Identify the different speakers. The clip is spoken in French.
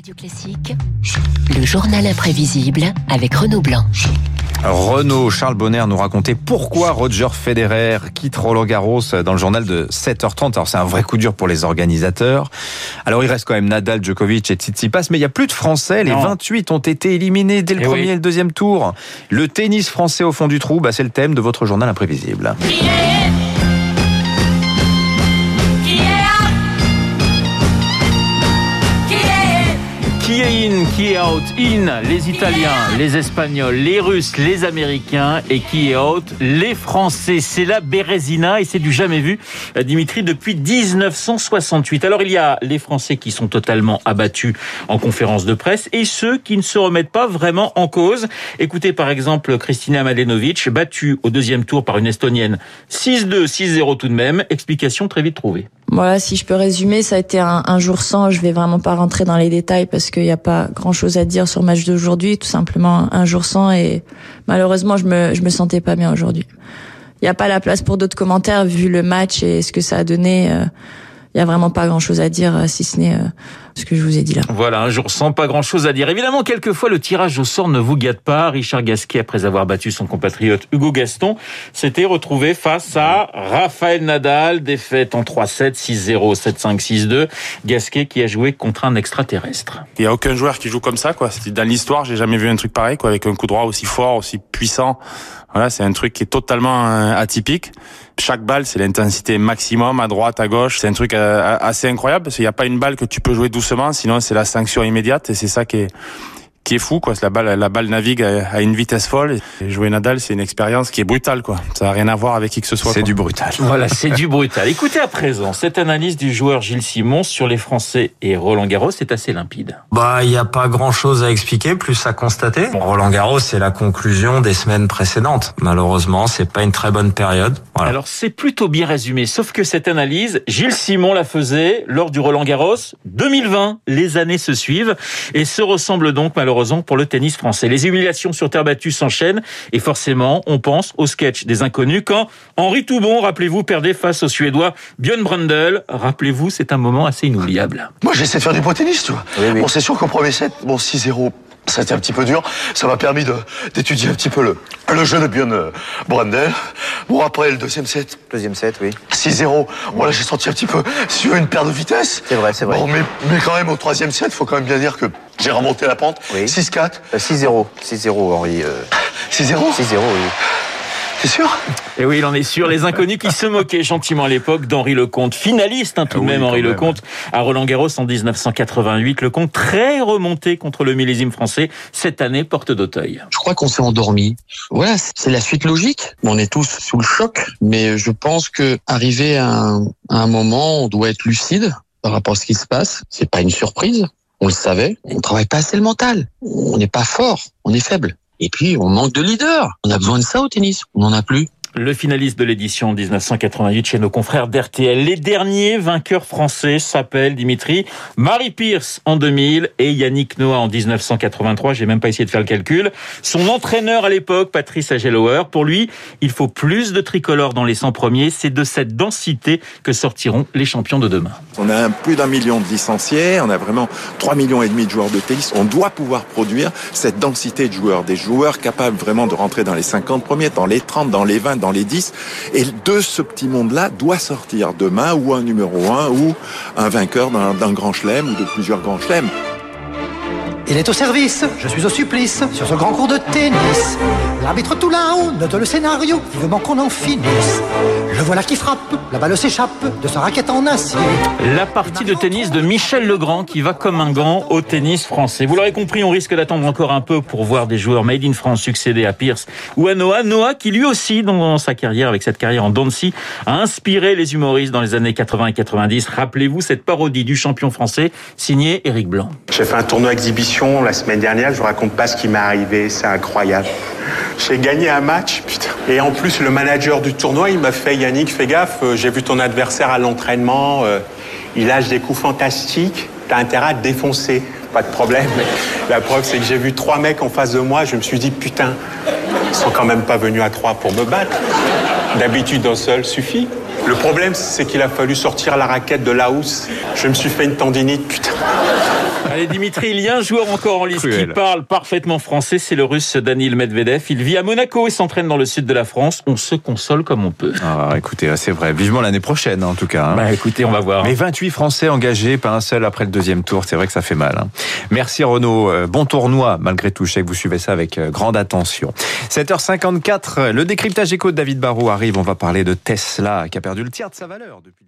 Speaker 1: Radio Classique, le journal imprévisible avec Renaud Blanc.
Speaker 2: Renaud Charles Bonner nous racontait pourquoi Roger Federer quitte Roland Garros dans le journal de 7h30. Alors c'est un vrai coup dur pour les organisateurs. Alors il reste quand même Nadal, Djokovic et Tsitsipas, mais il n'y a plus de Français. Les 28 ont été éliminés dès le
Speaker 3: Eh
Speaker 2: premier
Speaker 3: oui.
Speaker 2: et le deuxième tour. Le tennis français au fond du trou, bah, c'est le thème de votre journal imprévisible.
Speaker 3: Qui est in, qui est out? In, les Italiens, les Espagnols, les Russes, les Américains et qui est out? Les Français. C'est la Bérésina et c'est du jamais vu, euh, Dimitri, depuis 1968. Alors il y a les Français qui sont totalement abattus en conférence de presse et ceux qui ne se remettent pas vraiment en cause. Écoutez par exemple Kristina Mladenovic, battue au deuxième tour par une Estonienne 6-2, 6-0 tout de même. Explication très vite trouvée.
Speaker 4: Voilà, si je peux résumer, ça a été un, un jour sans. Je vais vraiment pas rentrer dans les détails parce qu'il n'y a pas grand chose à dire sur le match d'aujourd'hui. Tout simplement un jour sans et malheureusement, je me, je me sentais pas bien aujourd'hui. Il n'y a pas la place pour d'autres commentaires vu le match et ce que ça a donné. euh, Il y a vraiment pas grand chose à dire euh, si ce n'est euh, ce que je vous ai dit là.
Speaker 3: Voilà, un jour sans pas grand chose à dire. Évidemment, quelquefois, le tirage au sort ne vous gâte pas. Richard Gasquet, après avoir battu son compatriote Hugo Gaston, s'était retrouvé face à Raphaël Nadal, défaite en 3-7, 6-0, 7-5, 6-2. Gasquet qui a joué contre un extraterrestre.
Speaker 5: Il y a aucun joueur qui joue comme ça, quoi. Dans l'histoire, j'ai jamais vu un truc pareil, quoi, avec un coup droit aussi fort, aussi puissant. Voilà, c'est un truc qui est totalement euh, atypique. Chaque balle, c'est l'intensité maximum à droite, à gauche. C'est un truc assez incroyable parce qu'il n'y a pas une balle que tu peux jouer doucement, sinon c'est la sanction immédiate et c'est ça qui est qui est fou, quoi. La balle, la balle navigue à une vitesse folle. Et jouer Nadal, c'est une expérience qui est brutale, quoi. Ça n'a rien à voir avec qui que ce soit.
Speaker 2: C'est du brutal.
Speaker 3: Voilà, c'est du brutal. Écoutez à présent, cette analyse du joueur Gilles Simon sur les Français et Roland Garros est assez limpide.
Speaker 6: Bah, il n'y a pas grand chose à expliquer, plus à constater. Bon, Roland Garros, c'est la conclusion des semaines précédentes. Malheureusement, c'est pas une très bonne période. Voilà.
Speaker 3: Alors c'est plutôt bien résumé, sauf que cette analyse, Gilles Simon la faisait lors du Roland Garros 2020. Les années se suivent et se ressemblent donc malheureusement pour le tennis français. Les humiliations sur terre battue s'enchaînent et forcément on pense au sketch des inconnus quand Henri Toubon, rappelez-vous, perdait face au Suédois Björn Brundle. Rappelez-vous, c'est un moment assez inoubliable.
Speaker 7: Moi, j'essaie de faire du beau tennis, tu vois. Bon, c'est sûr qu'au premier set, bon, 6-0, ça a été un petit peu dur. Ça m'a permis d'étudier un petit peu le, le jeu de Björn euh, Brandel. Bon, après, le deuxième set,
Speaker 8: Deuxième set, oui.
Speaker 7: 6-0. Voilà, j'ai senti un petit peu sur une paire de vitesse.
Speaker 8: C'est vrai, c'est vrai.
Speaker 7: Bon, mais, mais quand même, au troisième set, faut quand même bien dire que j'ai remonté la pente.
Speaker 8: Oui.
Speaker 7: 6-4.
Speaker 8: Euh, 6-0. 6-0, Henri. euh,
Speaker 7: 6-0.
Speaker 8: 6-0, oui.
Speaker 7: T'es sûr
Speaker 3: Et oui, il en est sûr. Les inconnus qui se moquaient gentiment à l'époque d'Henri Lecomte, finaliste hein, tout
Speaker 2: Ah
Speaker 3: de
Speaker 2: oui,
Speaker 3: même Henri
Speaker 2: même.
Speaker 3: Lecomte à Roland Garros en 1988. Lecomte très remonté contre le millésime français cette année porte d'Auteuil.
Speaker 9: Je crois qu'on s'est endormi. Voilà, c'est la suite logique. On est tous sous le choc, mais je pense que arrivé à un, à un moment, on doit être lucide par rapport à ce qui se passe. C'est pas une surprise. On le savait. On travaille pas assez le mental. On n'est pas fort. On est faible. Et puis, on manque de leader. On a besoin de ça au tennis. On n'en a plus.
Speaker 3: Le finaliste de l'édition 1988 chez nos confrères d'RTL. Les derniers vainqueurs français s'appellent Dimitri, Marie Pierce en 2000 et Yannick Noah en 1983. J'ai même pas essayé de faire le calcul. Son entraîneur à l'époque, Patrice Agelower, pour lui, il faut plus de tricolores dans les 100 premiers. C'est de cette densité que sortiront les champions de demain.
Speaker 10: On a plus d'un million de licenciés, on a vraiment 3 millions et demi de joueurs de tennis. On doit pouvoir produire cette densité de joueurs, des joueurs capables vraiment de rentrer dans les 50 premiers, dans les 30, dans les 20, dans les 10. Et de ce petit monde-là doit sortir demain ou un numéro 1 ou un vainqueur d'un grand chelem ou de plusieurs grands chelems.
Speaker 11: Il est au service, je suis au supplice, sur ce grand cours de tennis. L'arbitre tout là-haut note le scénario, vivement qu'on en finisse. Le voilà qui frappe, la balle s'échappe de sa raquette en acier.
Speaker 3: La partie de tennis de Michel Legrand qui va comme un gant au tennis français. Vous l'aurez compris, on risque d'attendre encore un peu pour voir des joueurs made in France succéder à Pierce ou à Noah. Noah qui lui aussi, dans sa carrière, avec cette carrière en Dancy, a inspiré les humoristes dans les années 80 et 90. Rappelez-vous cette parodie du champion français signé Éric Blanc.
Speaker 12: J'ai fait un tournoi exhibition la semaine dernière, je vous raconte pas ce qui m'est arrivé, c'est incroyable. J'ai gagné un match, putain. Et en plus, le manager du tournoi, il m'a fait Yannick, fais gaffe, euh, j'ai vu ton adversaire à l'entraînement, euh, il lâche des coups fantastiques, t'as intérêt à te défoncer. Pas de problème. La preuve, c'est que j'ai vu trois mecs en face de moi, je me suis dit, putain, ils sont quand même pas venus à trois pour me battre. D'habitude, un seul suffit. Le problème, c'est qu'il a fallu sortir la raquette de la housse. Je me suis fait une tendinite, putain.
Speaker 3: Allez, Dimitri, il y a un joueur encore en liste
Speaker 2: Cruel.
Speaker 3: qui parle parfaitement français, c'est le russe Daniil Medvedev. Il vit à Monaco et s'entraîne dans le sud de la France. On se console comme on peut.
Speaker 2: Ah, écoutez, c'est vrai. Vivement l'année prochaine, en tout cas. hein.
Speaker 3: Bah écoutez, on va voir.
Speaker 2: Mais 28 Français engagés, pas un seul après le deuxième tour. C'est vrai que ça fait mal. hein. Merci Renaud. Euh, Bon tournoi, malgré tout. Je sais que vous suivez ça avec euh, grande attention. 7h54, le décryptage éco de David Barrault arrive. On va parler de Tesla, qui a perdu le tiers de sa valeur depuis